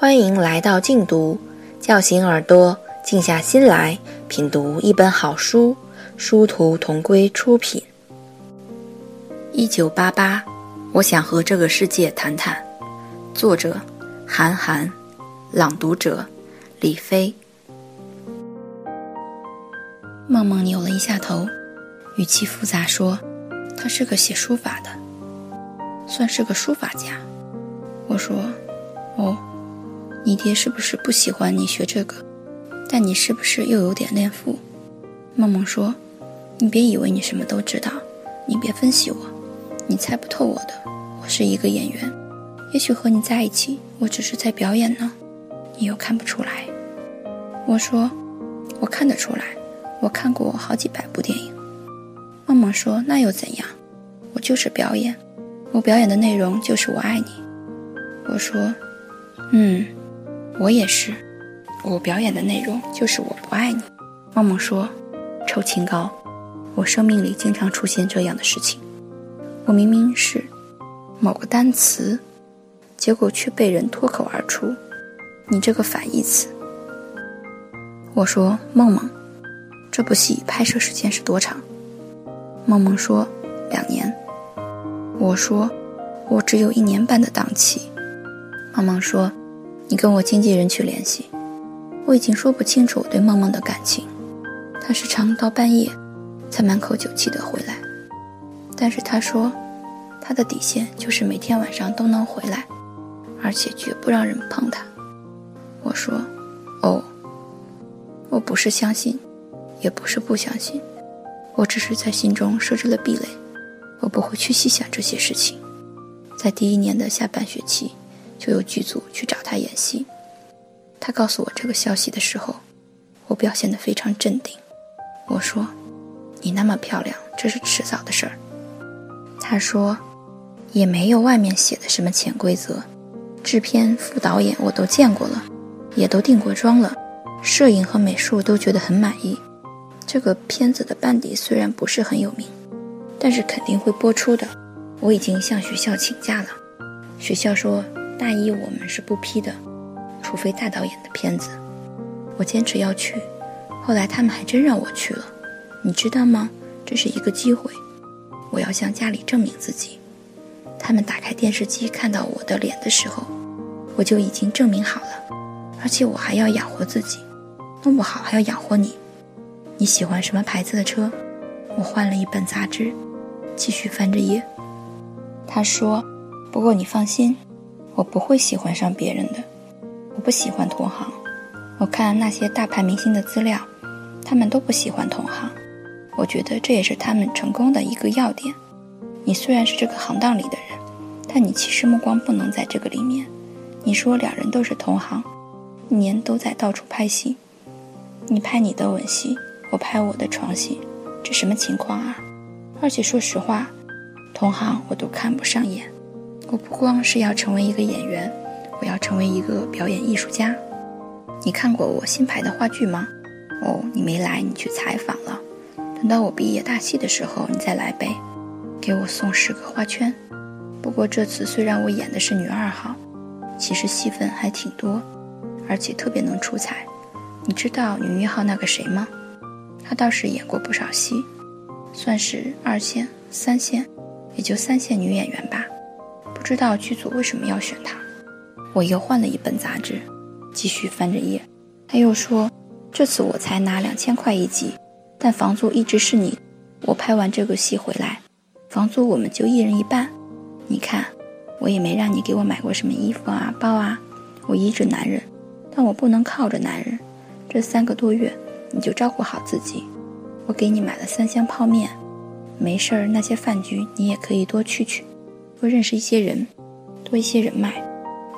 欢迎来到静读，叫醒耳朵，静下心来品读一本好书。殊途同归出品。一九八八，我想和这个世界谈谈。作者：韩寒，朗读者：李飞。梦梦扭了一下头，语气复杂说：“他是个写书法的，算是个书法家。”我说：“哦。”你爹是不是不喜欢你学这个？但你是不是又有点恋父？梦梦说：“你别以为你什么都知道，你别分析我，你猜不透我的。我是一个演员，也许和你在一起，我只是在表演呢。你又看不出来。”我说：“我看得出来，我看过好几百部电影。”梦梦说：“那又怎样？我就是表演，我表演的内容就是我爱你。”我说：“嗯。”我也是，我表演的内容就是我不爱你。梦梦说：“臭清高，我生命里经常出现这样的事情。我明明是某个单词，结果却被人脱口而出，你这个反义词。”我说：“梦梦，这部戏拍摄时间是多长？”梦梦说：“两年。”我说：“我只有一年半的档期。”梦梦说。你跟我经纪人去联系，我已经说不清楚我对梦梦的感情。他时常到半夜才满口酒气的回来，但是他说他的底线就是每天晚上都能回来，而且绝不让人碰他。我说哦，我不是相信，也不是不相信，我只是在心中设置了壁垒，我不会去细想这些事情。在第一年的下半学期。就有剧组去找他演戏。他告诉我这个消息的时候，我表现得非常镇定。我说：“你那么漂亮，这是迟早的事儿。”他说：“也没有外面写的什么潜规则，制片、副导演我都见过了，也都定过妆了，摄影和美术都觉得很满意。这个片子的班底虽然不是很有名，但是肯定会播出的。我已经向学校请假了，学校说。”大一我们是不批的，除非大导演的片子。我坚持要去，后来他们还真让我去了。你知道吗？这是一个机会，我要向家里证明自己。他们打开电视机看到我的脸的时候，我就已经证明好了，而且我还要养活自己，弄不好还要养活你。你喜欢什么牌子的车？我换了一本杂志，继续翻着页。他说：“不过你放心。”我不会喜欢上别人的，我不喜欢同行。我看那些大牌明星的资料，他们都不喜欢同行。我觉得这也是他们成功的一个要点。你虽然是这个行当里的人，但你其实目光不能在这个里面。你说两人都是同行，一年都在到处拍戏，你拍你的吻戏，我拍我的床戏，这什么情况啊？而且说实话，同行我都看不上眼。我不光是要成为一个演员，我要成为一个表演艺术家。你看过我新排的话剧吗？哦，你没来，你去采访了。等到我毕业大戏的时候，你再来呗，给我送十个花圈。不过这次虽然我演的是女二号，其实戏份还挺多，而且特别能出彩。你知道女一号那个谁吗？她倒是演过不少戏，算是二线、三线，也就三线女演员吧。不知道剧组为什么要选他，我又换了一本杂志，继续翻着页。他又说：“这次我才拿两千块一集，但房租一直是你。我拍完这个戏回来，房租我们就一人一半。你看，我也没让你给我买过什么衣服啊、包啊。我依着男人，但我不能靠着男人。这三个多月，你就照顾好自己。我给你买了三箱泡面，没事儿那些饭局你也可以多去去。”多认识一些人，多一些人脉，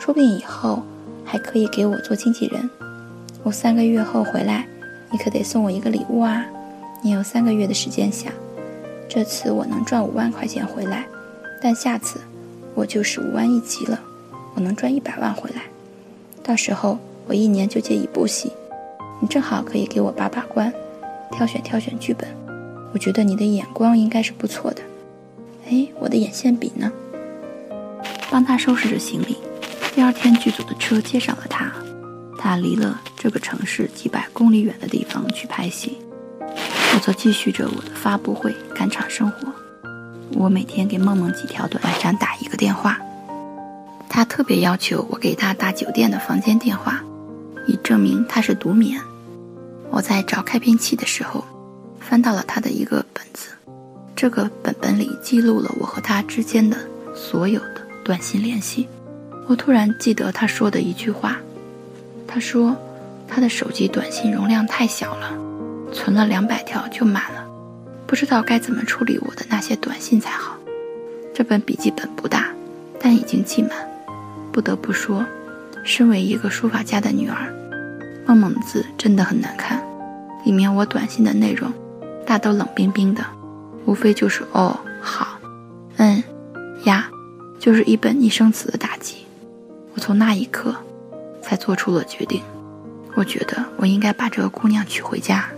说不定以后还可以给我做经纪人。我三个月后回来，你可得送我一个礼物啊！你有三个月的时间想。这次我能赚五万块钱回来，但下次我就是五万一集了，我能赚一百万回来。到时候我一年就接一部戏，你正好可以给我把把关，挑选挑选剧本。我觉得你的眼光应该是不错的。哎，我的眼线笔呢？帮他收拾着行李，第二天，剧组的车接上了他，他离了这个城市几百公里远的地方去拍戏，我则继续着我的发布会赶场生活。我每天给梦梦几条短，晚上打一个电话。他特别要求我给他打酒店的房间电话，以证明他是独眠。我在找开瓶器的时候，翻到了他的一个本子，这个本本里记录了我和他之间的所有短信联系。我突然记得他说的一句话，他说他的手机短信容量太小了，存了两百条就满了，不知道该怎么处理我的那些短信才好。这本笔记本不大，但已经记满。不得不说，身为一个书法家的女儿，梦梦字真的很难看。里面我短信的内容，大都冷冰冰的，无非就是哦好，嗯，呀，就是一本拟声词的打击。我从那一刻，才做出了决定。我觉得我应该把这个姑娘娶回家。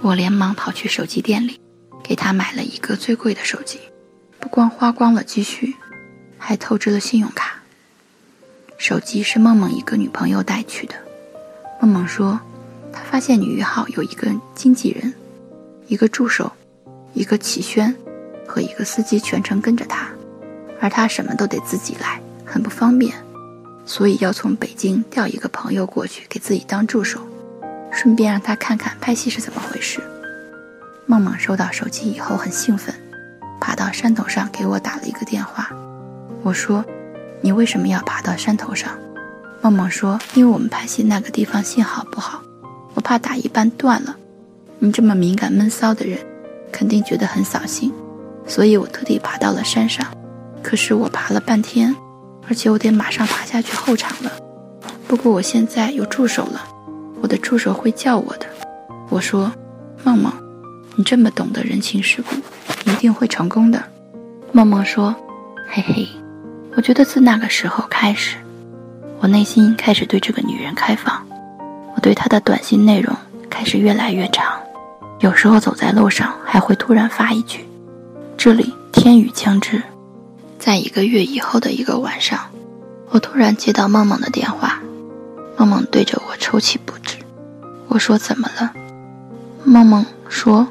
我连忙跑去手机店里，给她买了一个最贵的手机，不光花光了积蓄，还透支了信用卡。手机是梦梦一个女朋友带去的。梦梦说，她发现女一号有一个经纪人，一个助手，一个齐轩和一个司机全程跟着她，而他什么都得自己来，很不方便，所以要从北京调一个朋友过去给自己当助手，顺便让他看看拍戏是怎么回事。梦梦收到手机以后很兴奋，爬到山头上给我打了一个电话。我说。你为什么要爬到山头上？梦梦说：“因为我们拍戏那个地方信号不好，我怕打一半断了。你这么敏感闷骚的人，肯定觉得很扫兴，所以我特地爬到了山上。可是我爬了半天，而且我得马上爬下去候场了。不过我现在有助手了，我的助手会叫我的。”我说：“梦梦，你这么懂得人情世故，一定会成功的。”梦梦说：“嘿嘿。”我觉得自那个时候开始，我内心开始对这个女人开放，我对她的短信内容开始越来越长，有时候走在路上还会突然发一句：“这里天雨将至。”在一个月以后的一个晚上，我突然接到梦梦的电话，梦梦对着我抽泣不止。我说：“怎么了？”梦梦说：“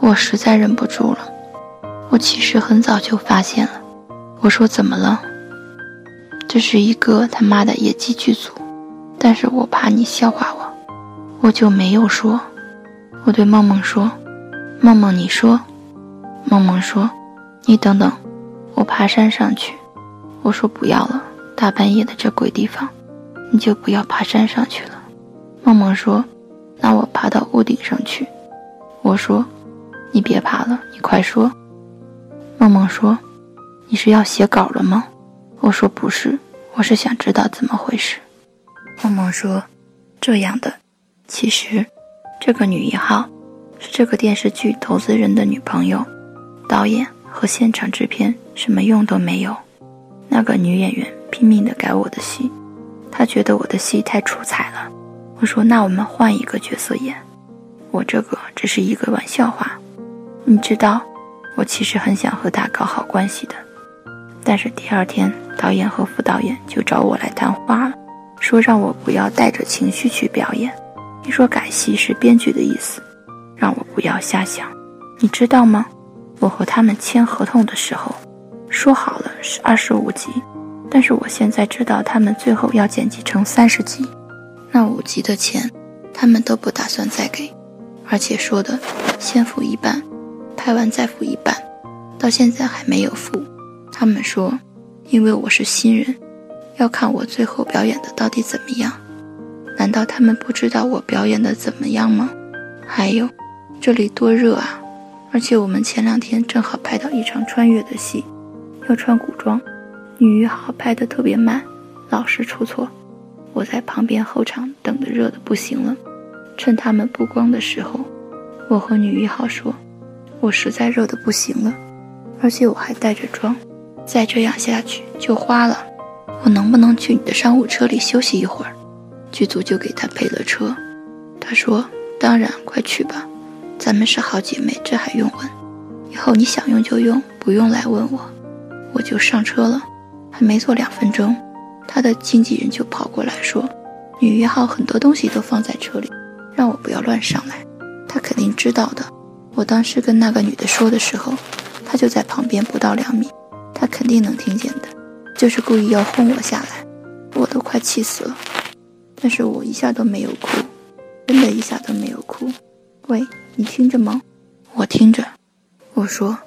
我实在忍不住了。我其实很早就发现了。”我说怎么了？这是一个他妈的野鸡剧组，但是我怕你笑话我，我就没有说。我对梦梦说：“梦梦，你说。”梦梦说：“你等等，我爬山上去。”我说：“不要了，大半夜的这鬼地方，你就不要爬山上去了。”梦梦说：“那我爬到屋顶上去。”我说：“你别爬了，你快说。”梦梦说。你是要写稿了吗？我说不是，我是想知道怎么回事。梦梦说：“这样的，其实，这个女一号是这个电视剧投资人的女朋友，导演和现场制片什么用都没有。那个女演员拼命的改我的戏，她觉得我的戏太出彩了。我说那我们换一个角色演，我这个只是一个玩笑话。你知道，我其实很想和她搞好关系的。”但是第二天，导演和副导演就找我来谈话了，说让我不要带着情绪去表演。你说改戏是编剧的意思，让我不要瞎想。你知道吗？我和他们签合同的时候，说好了是二十五集，但是我现在知道他们最后要剪辑成三十集，那五集的钱，他们都不打算再给，而且说的先付一半，拍完再付一半，到现在还没有付。他们说，因为我是新人，要看我最后表演的到底怎么样。难道他们不知道我表演的怎么样吗？还有，这里多热啊！而且我们前两天正好拍到一场穿越的戏，要穿古装，女一号拍的特别慢，老是出错。我在旁边候场等的热的不行了。趁他们布光的时候，我和女一号说：“我实在热的不行了，而且我还带着妆。”再这样下去就花了，我能不能去你的商务车里休息一会儿？剧组就给他配了车。他说：“当然，快去吧，咱们是好姐妹，这还用问？以后你想用就用，不用来问我。”我就上车了，还没坐两分钟，他的经纪人就跑过来说：“女一号很多东西都放在车里，让我不要乱上来。他肯定知道的。我当时跟那个女的说的时候，他就在旁边不到两米，他肯定能听见的，就是故意要轰我下来，我都快气死了。但是我一下都没有哭，真的一下都没有哭。喂，你听着吗？我听着。我说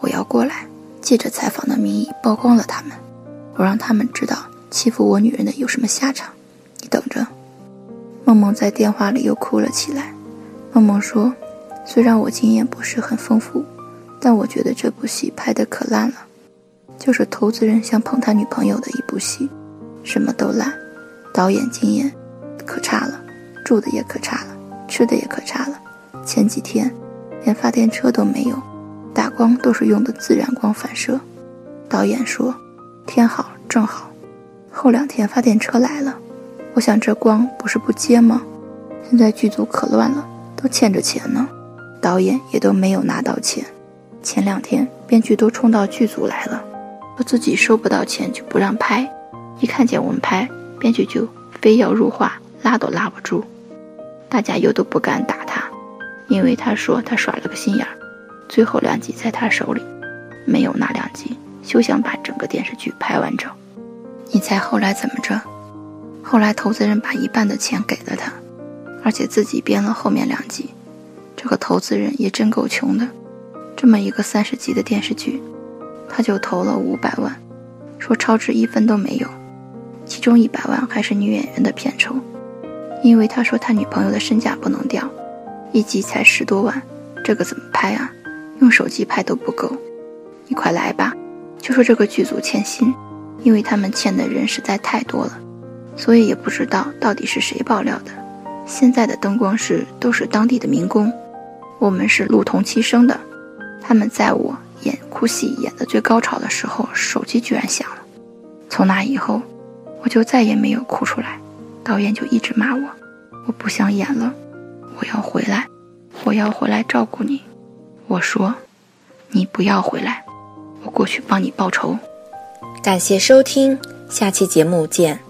我要过来，借着采访的名义曝光了他们，我让他们知道。”欺负我女人的有什么下场？你等着。梦梦在电话里又哭了起来。梦梦说：“虽然我经验不是很丰富，但我觉得这部戏拍得可烂了，就是投资人想捧他女朋友的一部戏，什么都烂，导演经验可差了，住的也可差了，吃的也可差了。前几天连发电车都没有，打光都是用的自然光反射。导演说天好正好。”后两天发电车来了，我想这光不是不接吗？现在剧组可乱了，都欠着钱呢，导演也都没有拿到钱。前两天编剧都冲到剧组来了，说自己收不到钱就不让拍，一看见我们拍，编剧就非要入画，拉都拉不住。大家又都不敢打他，因为他说他耍了个心眼儿。最后两集在他手里，没有那两集，休想把整个电视剧拍完整。你猜后来怎么着？后来投资人把一半的钱给了他，而且自己编了后面两集。这个投资人也真够穷的，这么一个三十集的电视剧，他就投了五百万，说超支一分都没有。其中一百万还是女演员的片酬，因为他说他女朋友的身价不能掉，一集才十多万，这个怎么拍啊？用手机拍都不够。你快来吧，就说这个剧组欠薪。因为他们欠的人实在太多了，所以也不知道到底是谁爆料的。现在的灯光师都是当地的民工，我们是路同期生的。他们在我演哭戏演的最高潮的时候，手机居然响了。从那以后，我就再也没有哭出来。导演就一直骂我，我不想演了，我要回来，我要回来照顾你。我说，你不要回来，我过去帮你报仇。感谢收听，下期节目见。